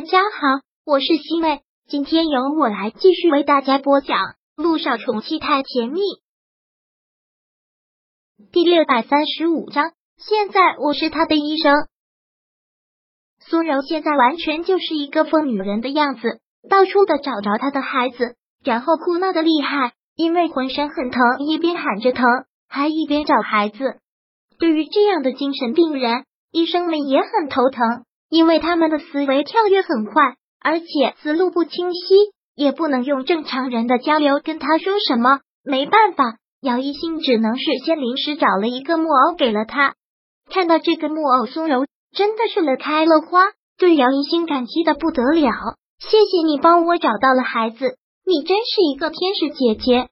大家好，我是西妹，今天由我来继续为大家播讲《路上宠妻太甜蜜》第六百三十五章。现在我是他的医生。苏柔现在完全就是一个疯女人的样子，到处的找着他的孩子，然后哭闹的厉害，因为浑身很疼，一边喊着疼，还一边找孩子。对于这样的精神病人，医生们也很头疼。因为他们的思维跳跃很快，而且思路不清晰，也不能用正常人的交流跟他说什么。没办法，姚一新只能是先临时找了一个木偶给了他。看到这个木偶，苏柔真的是乐开了花，对姚一新感激的不得了。谢谢你帮我找到了孩子，你真是一个天使姐姐。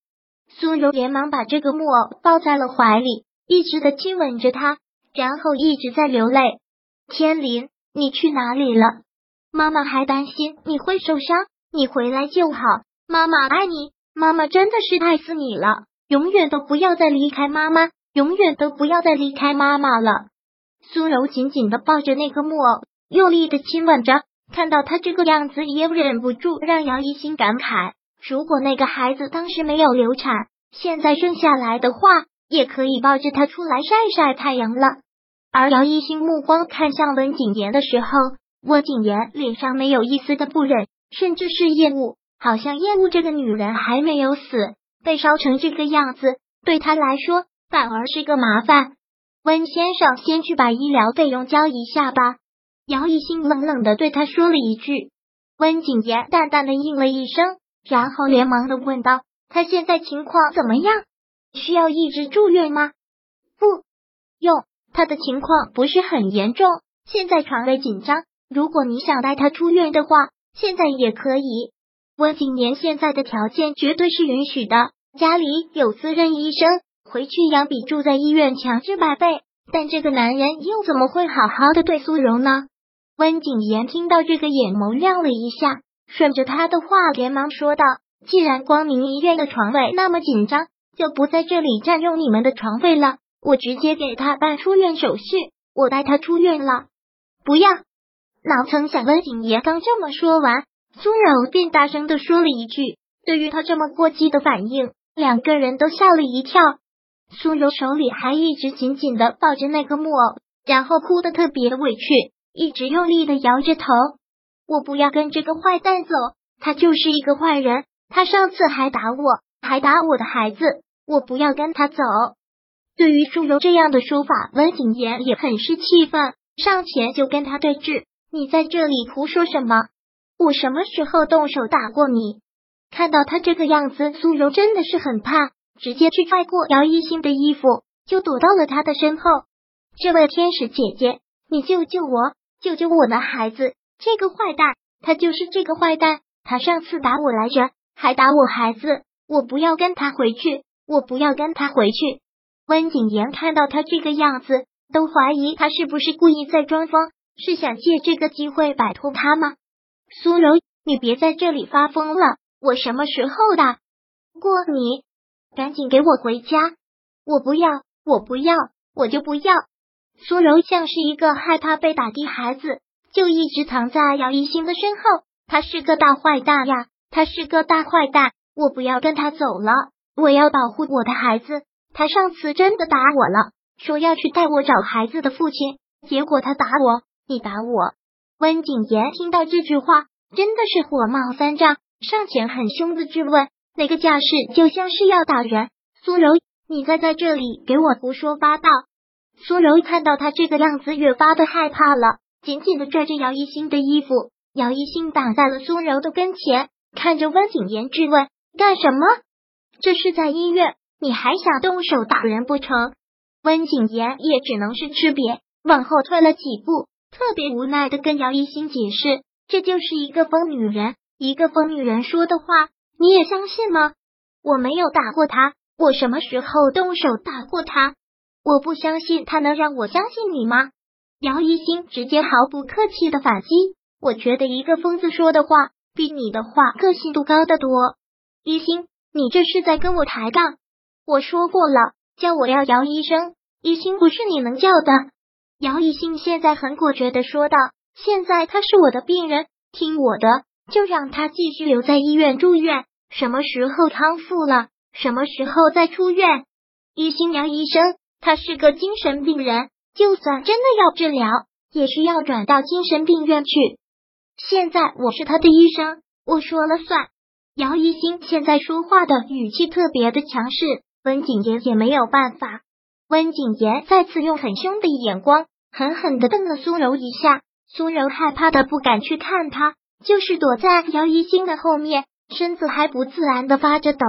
苏柔连忙把这个木偶抱在了怀里，一直的亲吻着他，然后一直在流泪。天林。你去哪里了？妈妈还担心你会受伤，你回来就好。妈妈爱你，妈妈真的是爱死你了。永远都不要再离开妈妈，永远都不要再离开妈妈了。苏柔紧紧的抱着那个木偶，用力的亲吻着。看到他这个样子，也忍不住让姚一心感慨：如果那个孩子当时没有流产，现在生下来的话，也可以抱着他出来晒晒太阳了。而姚一星目光看向温景言的时候，温景言脸上没有一丝的不忍，甚至是厌恶，好像厌恶这个女人还没有死，被烧成这个样子，对他来说反而是个麻烦。温先生，先去把医疗费用交一下吧。姚一星冷冷的对他说了一句，温景言淡淡的应了一声，然后连忙的问道：“他现在情况怎么样？需要一直住院吗？”不用。他的情况不是很严重，现在床位紧张。如果你想带他出院的话，现在也可以。温景年现在的条件绝对是允许的，家里有私人医生，回去养比住在医院强治百倍。但这个男人又怎么会好好的对苏柔呢？温景言听到这个，眼眸亮了一下，顺着他的话连忙说道：“既然光明医院的床位那么紧张，就不在这里占用你们的床位了。”我直接给他办出院手续，我带他出院了。不要！哪曾想温景爷刚这么说完，苏柔便大声的说了一句。对于他这么过激的反应，两个人都吓了一跳。苏柔手里还一直紧紧的抱着那个木偶，然后哭得特别委屈，一直用力的摇着头。我不要跟这个坏蛋走，他就是一个坏人。他上次还打我，还打我的孩子，我不要跟他走。对于苏柔这样的说法，温景言也很是气愤，上前就跟他对峙：“你在这里胡说什么？我什么时候动手打过你？”看到他这个样子，苏柔真的是很怕，直接去拽过姚一星的衣服，就躲到了他的身后。这位天使姐姐，你救救我，救救我的孩子！这个坏蛋，他就是这个坏蛋，他上次打我来着，还打我孩子，我不要跟他回去，我不要跟他回去。温景言看到他这个样子，都怀疑他是不是故意在装疯，是想借这个机会摆脱他吗？苏柔，你别在这里发疯了！我什么时候打过你？赶紧给我回家！我不要，我不要，我就不要！苏柔像是一个害怕被打的孩子，就一直藏在姚一星的身后。他是个大坏蛋呀！他是个大坏蛋！我不要跟他走了，我要保护我的孩子。他上次真的打我了，说要去带我找孩子的父亲，结果他打我，你打我。温景言听到这句话，真的是火冒三丈，上前很凶的质问，那个架势就像是要打人。苏柔，你再在这里给我胡说八道！苏柔看到他这个样子，越发的害怕了，紧紧的拽着姚一新的衣服。姚一新挡在了苏柔的跟前，看着温景言质问：干什么？这是在医院。你还想动手打人不成？温景言也只能是吃瘪，往后退了几步，特别无奈的跟姚一新解释：“这就是一个疯女人，一个疯女人说的话，你也相信吗？我没有打过他，我什么时候动手打过他？我不相信他能让我相信你吗？”姚一新直接毫不客气的反击：“我觉得一个疯子说的话，比你的话可信度高得多。一心，你这是在跟我抬杠？”我说过了，叫我要姚医生，一心不是你能叫的。姚一心现在很果决的说道：“现在他是我的病人，听我的，就让他继续留在医院住院，什么时候康复了，什么时候再出院。一心杨医生，他是个精神病人，就算真的要治疗，也需要转到精神病院去。现在我是他的医生，我说了算。姚一新现在说话的语气特别的强势，温景言也没有办法。温景言再次用很凶的眼光狠狠的瞪了苏柔一下，苏柔害怕的不敢去看他，就是躲在姚一星的后面，身子还不自然的发着抖。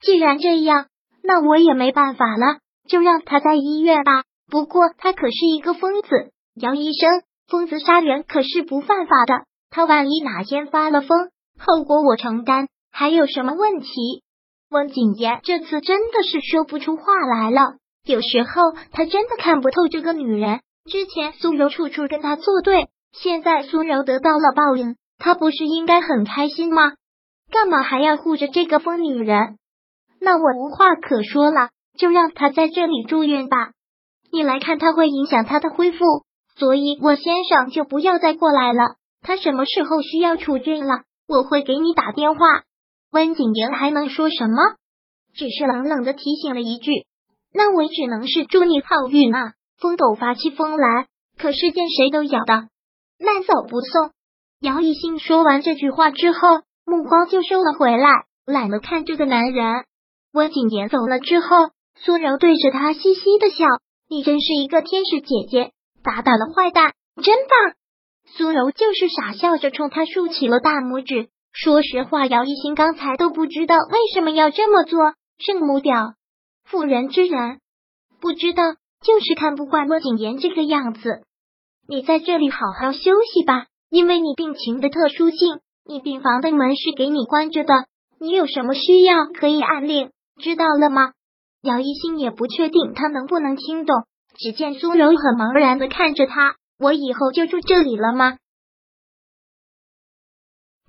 既然这样，那我也没办法了，就让他在医院吧。不过他可是一个疯子，姚医生，疯子杀人可是不犯法的，他万一哪天发了疯。后果我承担，还有什么问题？温景言这次真的是说不出话来了。有时候他真的看不透这个女人。之前苏柔处处跟他作对，现在苏柔得到了报应，他不是应该很开心吗？干嘛还要护着这个疯女人？那我无话可说了，就让他在这里住院吧。你来看他会影响他的恢复，所以我先生就不要再过来了。他什么时候需要出院了？我会给你打电话。温景言还能说什么？只是冷冷的提醒了一句：“那我只能是祝你好运啊！”风斗发起风来，可是见谁都咬的，慢走不送。姚一兴说完这句话之后，目光就收了回来，懒得看这个男人。温景言走了之后，苏柔对着他嘻嘻的笑：“你真是一个天使姐姐，打倒了坏蛋，真棒。”苏柔就是傻笑着冲他竖起了大拇指。说实话，姚一新刚才都不知道为什么要这么做。圣母婊，妇人之仁，不知道就是看不惯温景言这个样子。你在这里好好休息吧，因为你病情的特殊性，你病房的门是给你关着的。你有什么需要可以按令，知道了吗？姚一新也不确定他能不能听懂。只见苏柔很茫然的看着他。我以后就住这里了吗？